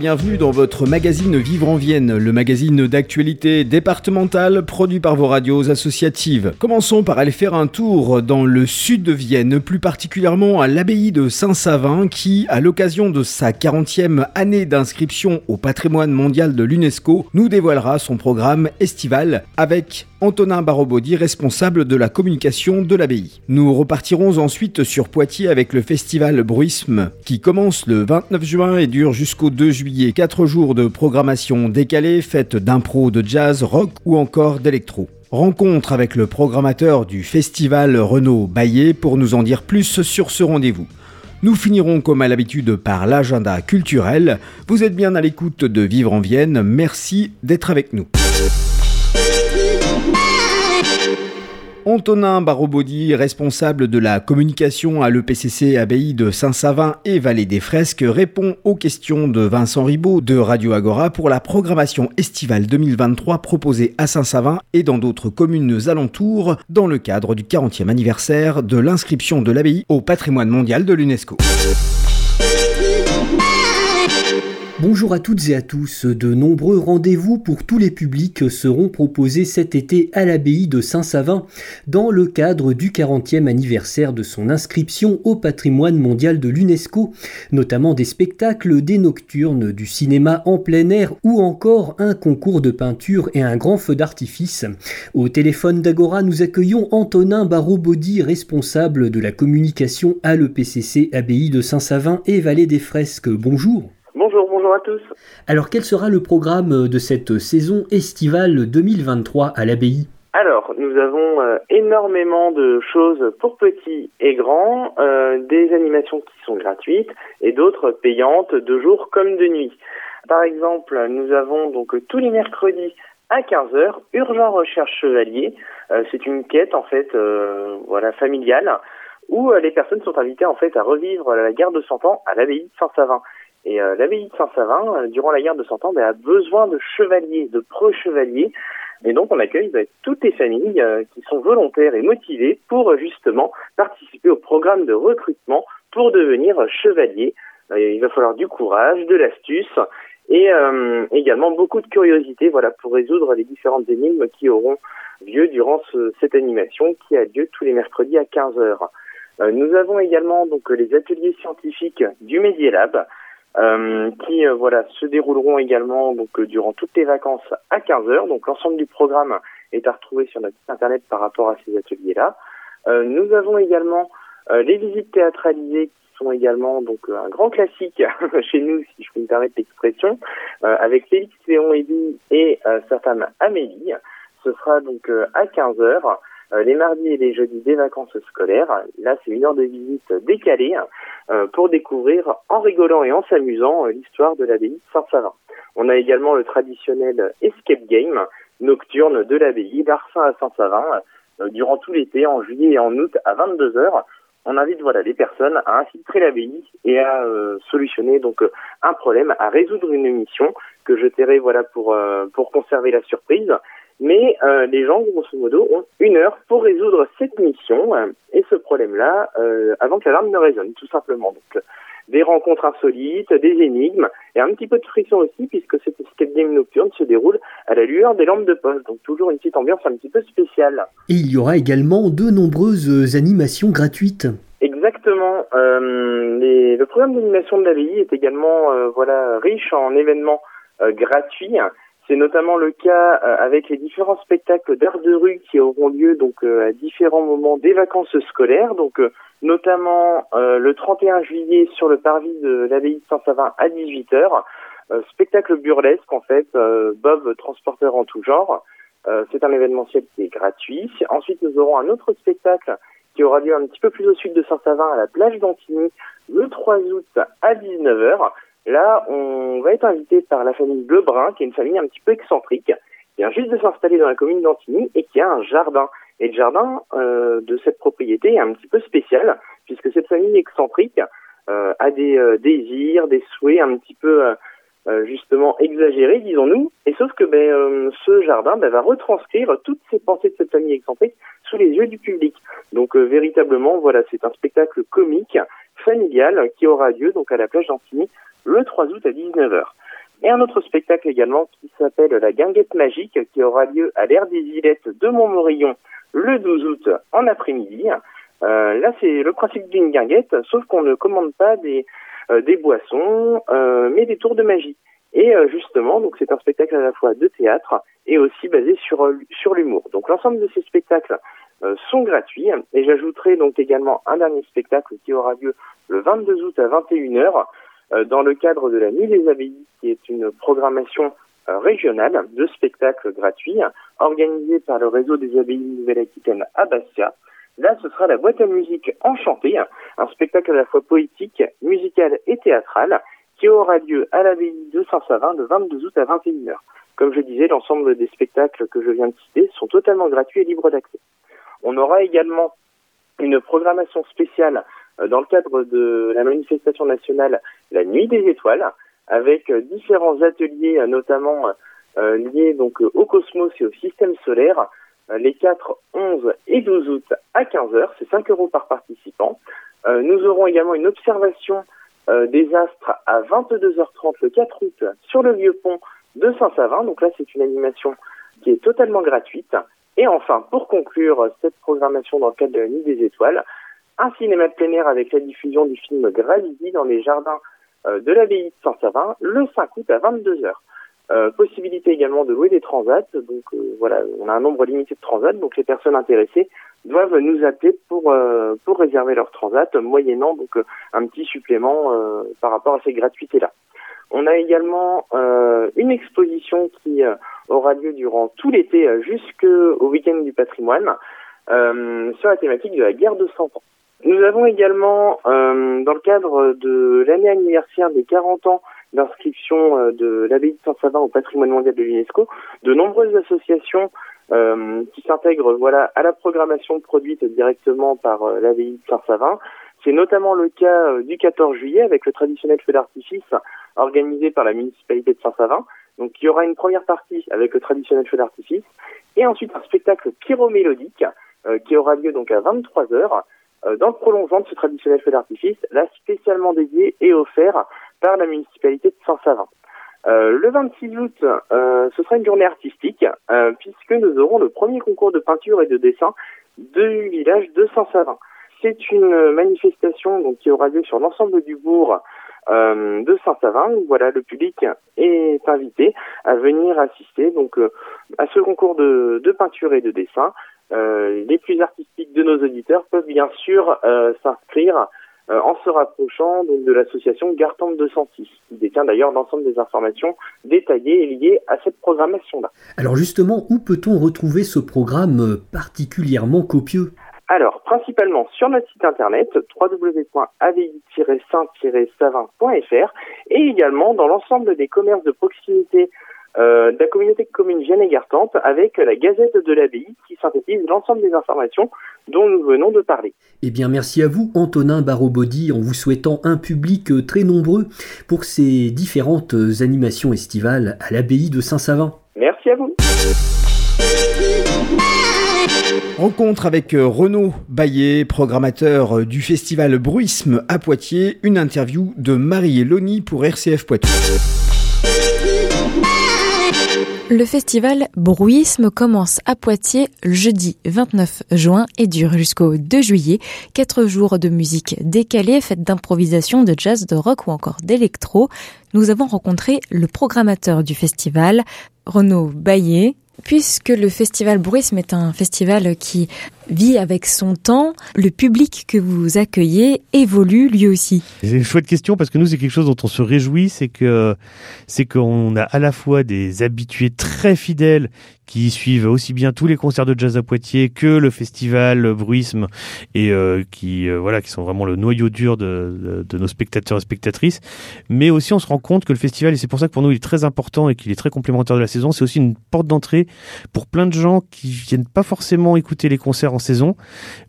Bienvenue dans votre magazine Vivre en Vienne, le magazine d'actualité départementale produit par vos radios associatives. Commençons par aller faire un tour dans le sud de Vienne, plus particulièrement à l'abbaye de Saint-Savin qui, à l'occasion de sa 40e année d'inscription au patrimoine mondial de l'UNESCO, nous dévoilera son programme estival avec Antonin Barobodi, responsable de la communication de l'abbaye. Nous repartirons ensuite sur Poitiers avec le festival Bruisme qui commence le 29 juin et dure jusqu'au 2 juillet. 4 jours de programmation décalée, faite d'impro, de jazz, rock ou encore d'électro. Rencontre avec le programmateur du festival Renaud Baillet pour nous en dire plus sur ce rendez-vous. Nous finirons comme à l'habitude par l'agenda culturel. Vous êtes bien à l'écoute de Vivre en Vienne. Merci d'être avec nous. Antonin Barobodi, responsable de la communication à l'EPCC Abbaye de Saint-Savin et Vallée des Fresques, répond aux questions de Vincent Ribaud de Radio Agora pour la programmation estivale 2023 proposée à Saint-Savin et dans d'autres communes alentours dans le cadre du 40e anniversaire de l'inscription de l'abbaye au patrimoine mondial de l'UNESCO. Bonjour à toutes et à tous. De nombreux rendez-vous pour tous les publics seront proposés cet été à l'abbaye de Saint-Savin dans le cadre du 40e anniversaire de son inscription au patrimoine mondial de l'UNESCO, notamment des spectacles, des nocturnes, du cinéma en plein air ou encore un concours de peinture et un grand feu d'artifice. Au téléphone d'Agora, nous accueillons Antonin Barraud-Baudy, responsable de la communication à l'EPCC Abbaye de Saint-Savin et Vallée des Fresques. Bonjour, bonjour à tous. Alors quel sera le programme de cette saison estivale 2023 à l'abbaye alors, nous avons euh, énormément de choses pour petits et grands, euh, des animations qui sont gratuites et d'autres payantes de jour comme de nuit. Par exemple, nous avons donc tous les mercredis à 15h, Urgent Recherche Chevalier. Euh, c'est une quête en fait voilà familiale où les personnes sont invitées en fait à revivre la guerre de Cent Ans à l'abbaye de Saint-Savin. Et euh, l'abbaye de Saint-Savin, euh, durant la guerre de Cent Ans, ben, a besoin de chevaliers, de pro-chevaliers. Et donc on accueille ben, toutes les familles euh, qui sont volontaires et motivées pour justement participer au programme de recrutement pour devenir chevalier. il va falloir du courage, de l'astuce et également beaucoup de curiosité voilà, pour résoudre les différentes énigmes qui auront lieu durant cette animation qui a lieu tous les mercredis à 15 heures. nous avons également donc les ateliers scientifiques du Medielab euh, qui euh, voilà se dérouleront également donc euh, durant toutes les vacances à 15 heures. Donc l'ensemble du programme est à retrouver sur notre site internet par rapport à ces ateliers-là. nous avons également les visites théâtralisées qui sont également donc un grand classique chez nous, si je peux me permettre l'expression, avec Félix Léon Eddy et sa femme Amélie. Ce sera donc à 15 heures. Euh, les mardis et les jeudis des vacances scolaires. Là, c'est une heure de visite décalée euh, pour découvrir en rigolant et en s'amusant euh, l'histoire de l'abbaye Saint-Savin. On a également le traditionnel escape game nocturne de l'abbaye d'Arsin à Saint-Savin durant tout l'été, en juillet et en août à 22 heures. On invite voilà les personnes à infiltrer l'abbaye et à solutionner donc un problème, à résoudre une mission que je tairai voilà pour pour conserver la surprise. Mais euh, les gens, grosso modo, ont une heure pour résoudre cette mission euh, et ce problème-là euh, avant que l'alarme ne résonne, tout simplement. Donc, des rencontres insolites, des énigmes et un petit peu de frisson aussi puisque cette escape game nocturne se déroule à la lueur des lampes de poche. Donc, toujours une petite ambiance un petit peu spéciale. Et il y aura également de nombreuses animations gratuites. Exactement. Les, le programme d'animation de la l'abbaye est également voilà riche en événements gratuits c'est notamment le cas euh, avec les différents spectacles d'art de rue qui auront lieu donc euh, à différents moments des vacances scolaires. Donc euh, notamment le 31 juillet sur le parvis de l'abbaye de Saint-Savin à 18h. spectacle burlesque en fait, Bob transporteur en tout genre. c'est un événementiel qui est gratuit. Ensuite nous aurons un autre spectacle qui aura lieu un petit peu plus au sud de Saint-Savin à la plage d'Antigny le 3 août à 19h. Là, on va être invité par la famille Lebrun, qui est une famille un petit peu excentrique, qui vient juste de s'installer dans la commune d'Antigny et qui a un jardin. Et le jardin de cette propriété est un petit peu spécial, puisque cette famille excentrique a des désirs, des souhaits un petit peu euh, justement exagéré, disons-nous. Et sauf que ben, euh, ce jardin ben, va retranscrire toutes ces pensées de cette famille excentrique sous les yeux du public. Donc euh, véritablement, voilà, c'est un spectacle comique, familial, qui aura lieu donc à la plage d'Antigny le 3 août à 19h. Et un autre spectacle également qui s'appelle La Guinguette Magique, qui aura lieu à l'air des Ilettes de Montmorillon le 12 août en après-midi. Euh, là, c'est le principe d'une guinguette, sauf qu'on ne commande pas des, euh, boissons, euh, mais des tours de magie. Et justement, donc c'est un spectacle à la fois de théâtre et aussi basé sur sur l'humour. Donc l'ensemble de ces spectacles sont gratuits et j'ajouterai donc également un dernier spectacle qui aura lieu le 22 août à 21h dans le cadre de la Nuit des Abbayes qui est une programmation régionale de spectacles gratuits organisée par le réseau des abbayes Nouvelle-Aquitaine à Bastia Là, ce sera la boîte à musique enchantée, un spectacle à la fois poétique, musical et théâtral, qui aura lieu à l'abbaye de Saint-Savin le 22 août à 21h. Comme je disais, l'ensemble des spectacles que je viens de citer sont totalement gratuits et libres d'accès. On aura également une programmation spéciale euh, dans le cadre de la manifestation nationale La Nuit des Étoiles, avec euh, différents ateliers, euh, notamment liés donc au cosmos et au système solaire, les 4, 11 et 12 août à 15h. C'est 5 euros par participant. Nous aurons également une observation des astres à 22h30 le 4 août sur le vieux pont de Saint-Savin. Donc là, c'est une animation qui est totalement gratuite. Et enfin, pour conclure cette programmation dans le cadre de la Nuit des Étoiles, un cinéma de plein air avec la diffusion du film Gravity dans les jardins de l'abbaye de Saint-Savin le 5 août à 22h. Euh, possibilité également de louer des transats. Donc euh, voilà, on a un nombre limité de transats, donc les personnes intéressées doivent nous appeler pour euh, pour réserver leur transat, moyennant donc un petit supplément par rapport à ces gratuités là. On a également une exposition qui aura lieu durant tout l'été jusqu'au week-end du patrimoine sur la thématique de la guerre de 100 ans. Nous avons également, dans le cadre de l'année anniversaire des 40 ans d'inscription euh, de l'abbaye de Saint-Savin au patrimoine mondial de l'UNESCO, de nombreuses associations euh, qui s'intègrent voilà à la programmation produite directement par euh, l'abbaye de Saint-Savin. C'est notamment le cas du 14 juillet avec le traditionnel feu d'artifice organisé par la municipalité de Saint-Savin. Donc il y aura une première partie avec le traditionnel feu d'artifice et ensuite un spectacle pyromélodique qui aura lieu donc à 23 heures dans le prolongement de ce traditionnel feu d'artifice, là spécialement dédié et offert par la municipalité de Saint-Savin. Euh, le 26 août, euh, ce sera une journée artistique euh, puisque nous aurons le premier concours de peinture et de dessin du village de Saint-Savin. C'est une manifestation qui aura lieu sur l'ensemble du bourg de Saint-Savin. Voilà, le public est invité à venir assister donc à ce concours de, de, peinture et de dessin. les plus artistiques de nos auditeurs peuvent bien sûr s'inscrire euh, en se rapprochant donc, de l'association Gartempe 206, qui détient d'ailleurs l'ensemble des informations détaillées et liées à cette programmation-là. Alors justement, où peut-on retrouver ce programme particulièrement copieux? Alors, principalement sur notre site internet www.avi-saint-savin.fr et également dans l'ensemble des commerces de proximité euh, de la communauté de communes Vienne et Gartempe avec la Gazette de l'Abbaye qui synthétise l'ensemble des informations dont nous venons de parler. Eh bien, merci à vous, Antonin Barobodi, en vous souhaitant un public euh, très nombreux pour ces différentes euh, animations estivales à l'Abbaye de Saint-Savin. Merci à vous. Rencontre avec Renaud Baillet, programmateur du festival Bruisme à Poitiers, une interview de Marie Loni pour RCF Poitou. Le festival Bruisme commence à Poitiers le jeudi 29 juin et dure jusqu'au 2 juillet. Quatre jours de musique décalée, faite d'improvisation, de jazz, de rock ou encore d'électro. Nous avons rencontré le programmateur du festival, Renaud Baillet, Puisque le festival Bruisme est un festival qui vit avec son temps. Le public que vous accueillez évolue lui aussi. C'est une chouette question parce que nous, c'est quelque chose dont on se réjouit, c'est que c'est qu'on a à la fois des habitués très fidèles qui suivent aussi bien tous les concerts de jazz à Poitiers que le festival Bruisme et euh, qui euh, voilà qui sont vraiment le noyau dur de, de, nos spectateurs et spectatrices. Mais aussi on se rend compte que le festival et c'est pour ça que pour nous il est très important et qu'il est très complémentaire de la saison c'est aussi une porte d'entrée pour plein de gens qui viennent pas forcément écouter les concerts en saison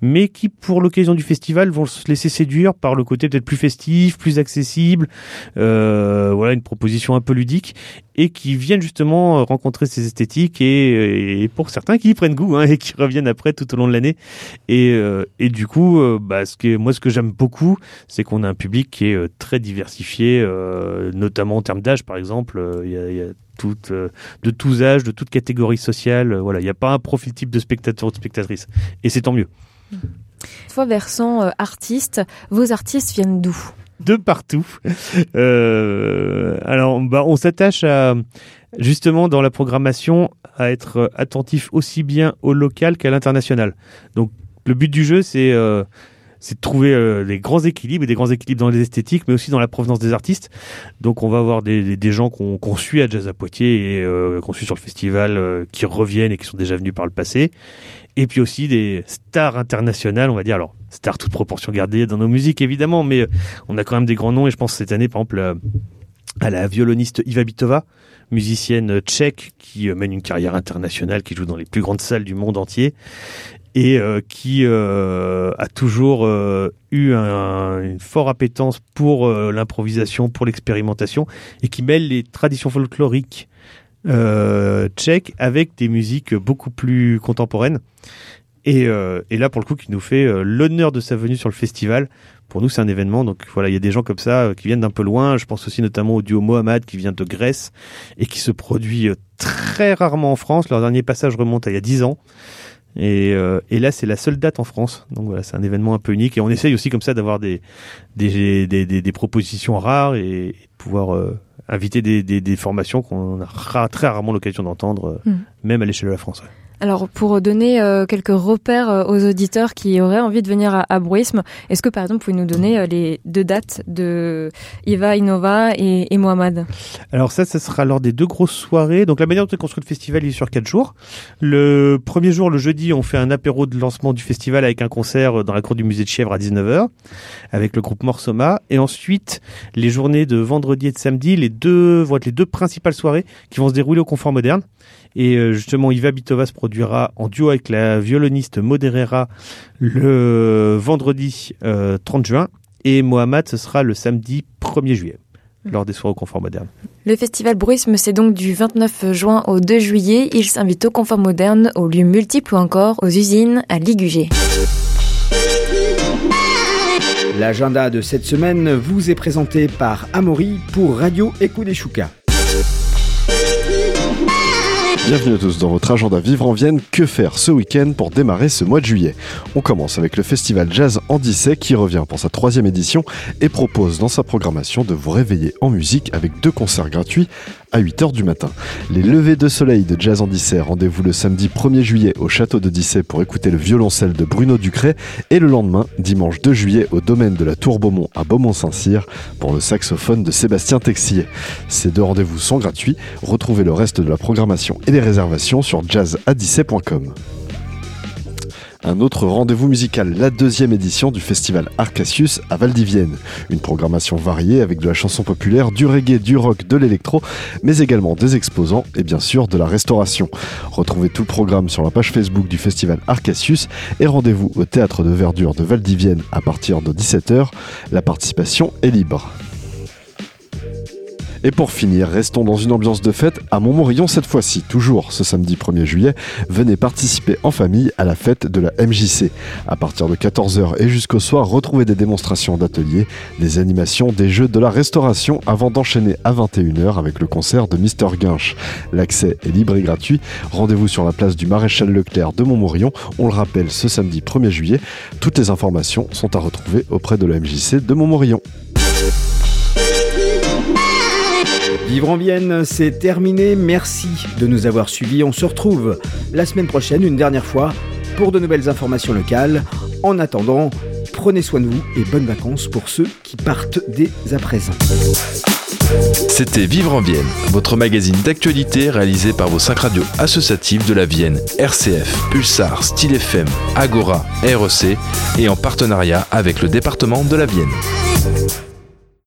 mais qui pour l'occasion du festival vont se laisser séduire par le côté peut-être plus festif plus accessible euh, voilà une proposition un peu ludique et qui viennent justement rencontrer ces esthétiques et, pour certains qui y prennent goût hein, et qui reviennent après tout au long de l'année. Et, euh, et du coup, euh, bah, ce que, moi, ce que j'aime beaucoup, c'est qu'on a un public qui est euh, très diversifié, notamment en termes d'âge, par exemple. Il y a, tout, de tous âges, de toutes catégories sociales. voilà, il n'y a pas un profil type de spectateur ou de spectatrice. Et c'est tant mieux. Fois versant artiste, vos artistes viennent d'où? De partout. Euh, alors, bah, on s'attache à justement dans la programmation à être attentif aussi bien au local qu'à l'international. Donc, le but du jeu, c'est euh, de trouver euh, des grands équilibres et des grands équilibres dans les esthétiques, mais aussi dans la provenance des artistes. Donc, on va avoir des, des, gens qu'on suit à Jazz à Poitiers et qu'on suit sur le festival, qui reviennent et qui sont déjà venus par le passé. Et puis aussi des stars internationales, on va dire. Alors, stars toute proportion gardée dans nos musiques, évidemment, mais euh, on a quand même des grands noms. Et je pense cette année, par exemple, euh, à la violoniste Iva Bitova, musicienne tchèque qui euh, mène une carrière internationale, qui joue dans les plus grandes salles du monde entier et qui a toujours eu une forte appétence pour l'improvisation, pour l'expérimentation, et qui mêle les traditions folkloriques euh, tchèque avec des musiques beaucoup plus contemporaines. Et, euh, et là, pour le coup, qui nous fait euh, l'honneur de sa venue sur le festival. Pour nous, c'est un événement. Donc voilà, il y a des gens comme ça euh, qui viennent d'un peu loin. Je pense aussi notamment au duo Mohamed qui vient de Grèce et qui se produit très rarement en France. Leur dernier passage remonte à il y a 10 ans. Et, et, là, c'est la seule date en France. Donc voilà, c'est un événement un peu unique. Et on essaye aussi comme ça d'avoir des des, des, des, des, propositions rares et, de pouvoir inviter des, des, des formations qu'on a très rarement l'occasion d'entendre, hmm. même à l'échelle de la France. Alors, pour donner euh, quelques repères euh, aux auditeurs qui auraient envie de venir à, à est-ce que par exemple, vous pouvez nous donner euh, les deux dates de Iva Inova et, Mohamed? Alors ça, ça sera lors des deux grosses soirées. Donc la manière dont on construit le festival, il est sur quatre jours. Le premier jour, le jeudi, on fait un apéro de lancement du festival avec un concert dans la cour du musée de Chièvre à 19h avec le groupe Morsoma. Et ensuite, les journées de vendredi et de samedi, les deux les deux principales soirées qui vont se dérouler au confort moderne. Et euh, justement, Iva Bitova se produira en duo avec la violoniste Moderera le vendredi 30 euh, juin. Et Mohamed, ce sera le samedi 1er juillet mm. lors des soirées au Confort Moderne. Le festival Bruisme, c'est donc du 29 juin au 2 juillet. Il s'invite au Confort Moderne, aux lieux multiples ou encore aux usines à Ligugé. L'agenda de cette semaine vous est présenté par Amaury pour Radio Écho des Choucas. Bienvenue à tous dans votre agenda Vivre en Vienne. Que faire ce week-end pour démarrer ce mois de juillet? On commence avec le festival Jazz Andisset qui revient pour sa troisième édition et propose dans sa programmation de vous réveiller en musique avec deux concerts gratuits à 8h du matin. Les levées de soleil de Jazz en rendez-vous le samedi 1er juillet au château de Dissay pour écouter le violoncelle de Bruno Ducret et le lendemain, dimanche 2 juillet, au domaine de la Tour Beaumont à Beaumont-Saint-Cyr pour le saxophone de Sébastien Texier. Ces deux rendez-vous sont gratuits. Retrouvez le reste de la programmation et les réservations sur jazzadissay.com un autre rendez-vous musical, la deuxième édition du festival Arcasius à Valdivienne. Une programmation variée avec de la chanson populaire, du reggae, du rock, de l'électro, mais également des exposants et bien sûr de la restauration. Retrouvez tout le programme sur la page Facebook du festival Arcasius et rendez-vous au théâtre de verdure de Valdivienne à partir de 17h. La participation est libre. Et pour finir, restons dans une ambiance de fête à Montmorillon cette fois-ci, toujours ce samedi 1er juillet. Venez participer en famille à la fête de la MJC. À partir de 14h et jusqu'au soir, retrouvez des démonstrations d'ateliers, des animations, des jeux, de la restauration avant d'enchaîner à 21h avec le concert de Mister Guinche. L'accès est libre et gratuit. Rendez-vous sur la place du Maréchal Leclerc de Montmorillon. On le rappelle ce samedi 1er juillet. Toutes les informations sont à retrouver auprès de la MJC de Montmorillon. Vivre en Vienne, c'est terminé. Merci de nous avoir suivis. On se retrouve la semaine prochaine, une dernière fois, pour de nouvelles informations locales. En attendant, prenez soin de vous et bonnes vacances pour ceux qui partent dès à présent. C'était Vivre en Vienne, votre magazine d'actualité réalisé par vos cinq radios associatives de la Vienne, RCF, Pulsar, Style FM, Agora, REC et en partenariat avec le département de la Vienne.